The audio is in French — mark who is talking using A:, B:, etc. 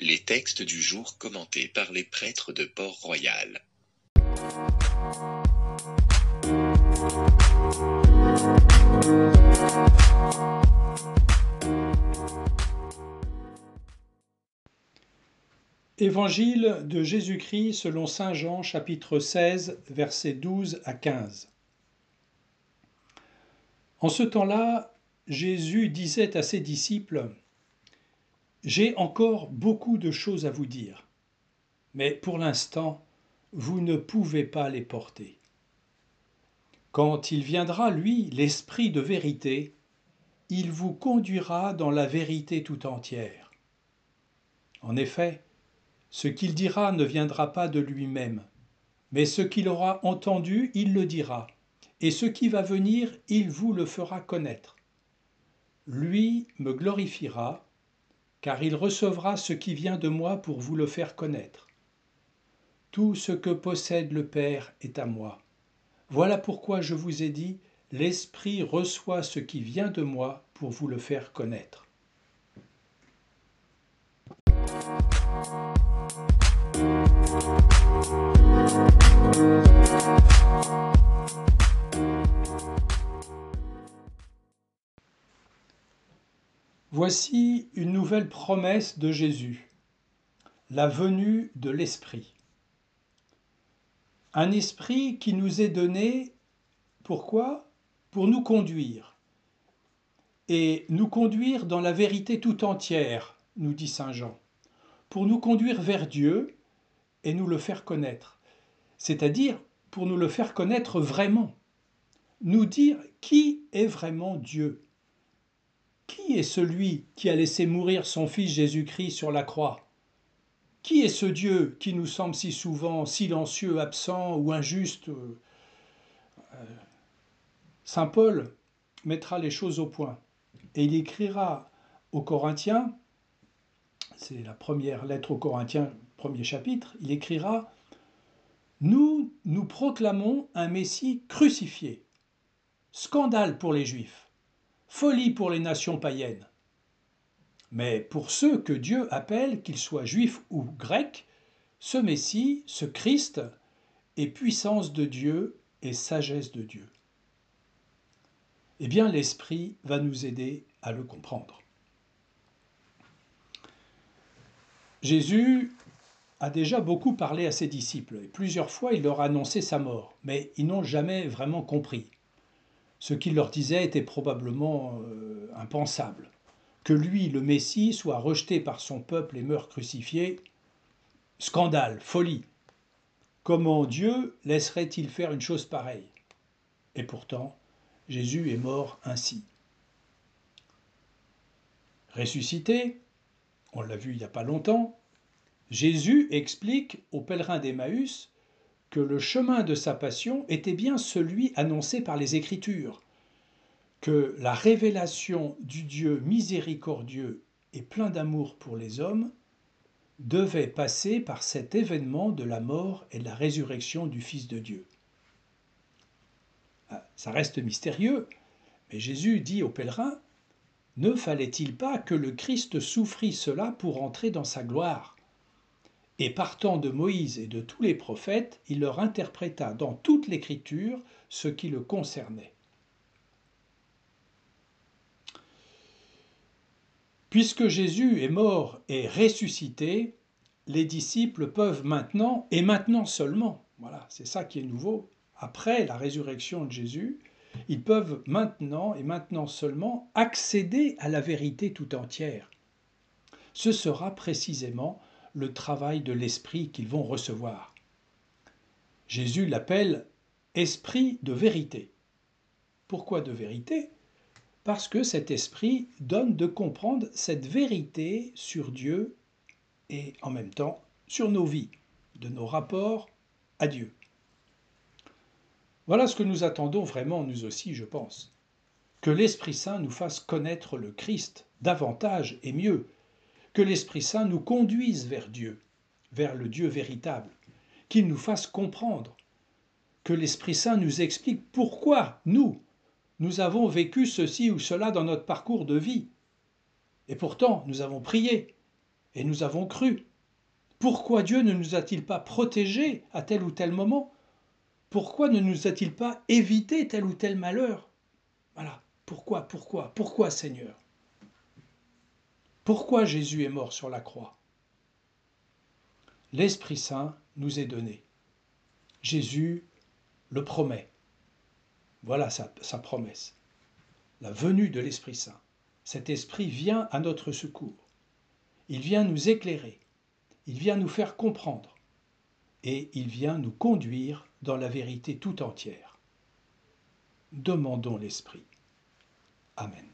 A: Les textes du jour commentés par les prêtres de Port-Royal.
B: Évangile de Jésus-Christ selon Saint Jean chapitre 16 versets 12 à 15. En ce temps-là, Jésus disait à ses disciples, J'ai encore beaucoup de choses à vous dire, mais pour l'instant, vous ne pouvez pas les porter. Quand il viendra, lui, l'Esprit de vérité, il vous conduira dans la vérité tout entière. En effet, ce qu'il dira ne viendra pas de lui-même, mais ce qu'il aura entendu, il le dira, et ce qui va venir, il vous le fera connaître. Lui me glorifiera, car il recevra ce qui vient de moi pour vous le faire connaître. Tout ce que possède le Père est à moi. Voilà pourquoi je vous ai dit, l'Esprit reçoit ce qui vient de moi pour vous le faire connaître. Voici une nouvelle promesse de Jésus, la venue de l'Esprit. Un esprit qui nous est donné, pourquoi? Pour nous conduire. Et nous conduire dans la vérité tout entière, nous dit Saint Jean. Pour nous conduire vers Dieu et nous le faire connaître. C'est-à-dire pour nous le faire connaître vraiment. Nous dire qui est vraiment Dieu qui est celui qui a laissé mourir son Fils Jésus-Christ sur la croix? Qui est ce Dieu qui nous semble si souvent silencieux, absent ou injuste? Euh, Saint Paul mettra les choses au point et il écrira aux Corinthiens, c'est la première lettre aux Corinthiens, premier chapitre, il écrira Nous, nous proclamons un Messie crucifié, scandale pour les Juifs folie pour les nations païennes. Mais pour ceux que Dieu appelle, qu'ils soient juifs ou grecs, ce Messie, ce Christ, est puissance de Dieu et sagesse de Dieu. Eh bien, l'Esprit va nous aider à le comprendre. Jésus a déjà beaucoup parlé à ses disciples et plusieurs fois il leur a annoncé sa mort, mais ils n'ont jamais vraiment compris. Ce qu'il leur disait était probablement euh, impensable. Que lui, le Messie, soit rejeté par son peuple et meure crucifié, scandale, folie. Comment Dieu laisserait-il faire une chose pareille? Et pourtant, Jésus est mort ainsi. Ressuscité, on l'a vu il n'y a pas longtemps, Jésus explique aux pèlerins d'Emmaüs que le chemin de sa passion était bien celui annoncé par les Écritures, que la révélation du Dieu miséricordieux et plein d'amour pour les hommes devait passer par cet événement de la mort et de la résurrection du Fils de Dieu. Ah, ça reste mystérieux, mais Jésus dit aux pèlerins, Ne fallait-il pas que le Christ souffrit cela pour entrer dans sa gloire? Et partant de Moïse et de tous les prophètes, il leur interpréta dans toute l'Écriture ce qui le concernait. Puisque Jésus est mort et ressuscité, les disciples peuvent maintenant, et maintenant seulement, voilà, c'est ça qui est nouveau, après la résurrection de Jésus, ils peuvent maintenant et maintenant seulement accéder à la vérité tout entière. Ce sera précisément le travail de l'esprit qu'ils vont recevoir. Jésus l'appelle esprit de vérité. Pourquoi de vérité? Parce que cet esprit donne de comprendre cette vérité sur Dieu et en même temps sur nos vies, de nos rapports à Dieu. Voilà ce que nous attendons vraiment, nous aussi, je pense. Que l'Esprit Saint nous fasse connaître le Christ davantage et mieux, que l'Esprit Saint nous conduise vers Dieu, vers le Dieu véritable, qu'il nous fasse comprendre, que l'Esprit Saint nous explique pourquoi nous, nous avons vécu ceci ou cela dans notre parcours de vie. Et pourtant, nous avons prié, et nous avons cru. Pourquoi Dieu ne nous a-t-il pas protégés à tel ou tel moment? Pourquoi ne nous a-t-il pas évité tel ou tel malheur? Voilà. Pourquoi, pourquoi, pourquoi Seigneur? Pourquoi Jésus est mort sur la croix? L'Esprit Saint nous est donné. Jésus le promet. Voilà sa, promesse. La venue de l'Esprit Saint. Cet Esprit vient à notre secours. Il vient nous éclairer. Il vient nous faire comprendre. Et il vient nous conduire dans la vérité tout entière. Demandons l'Esprit. Amen.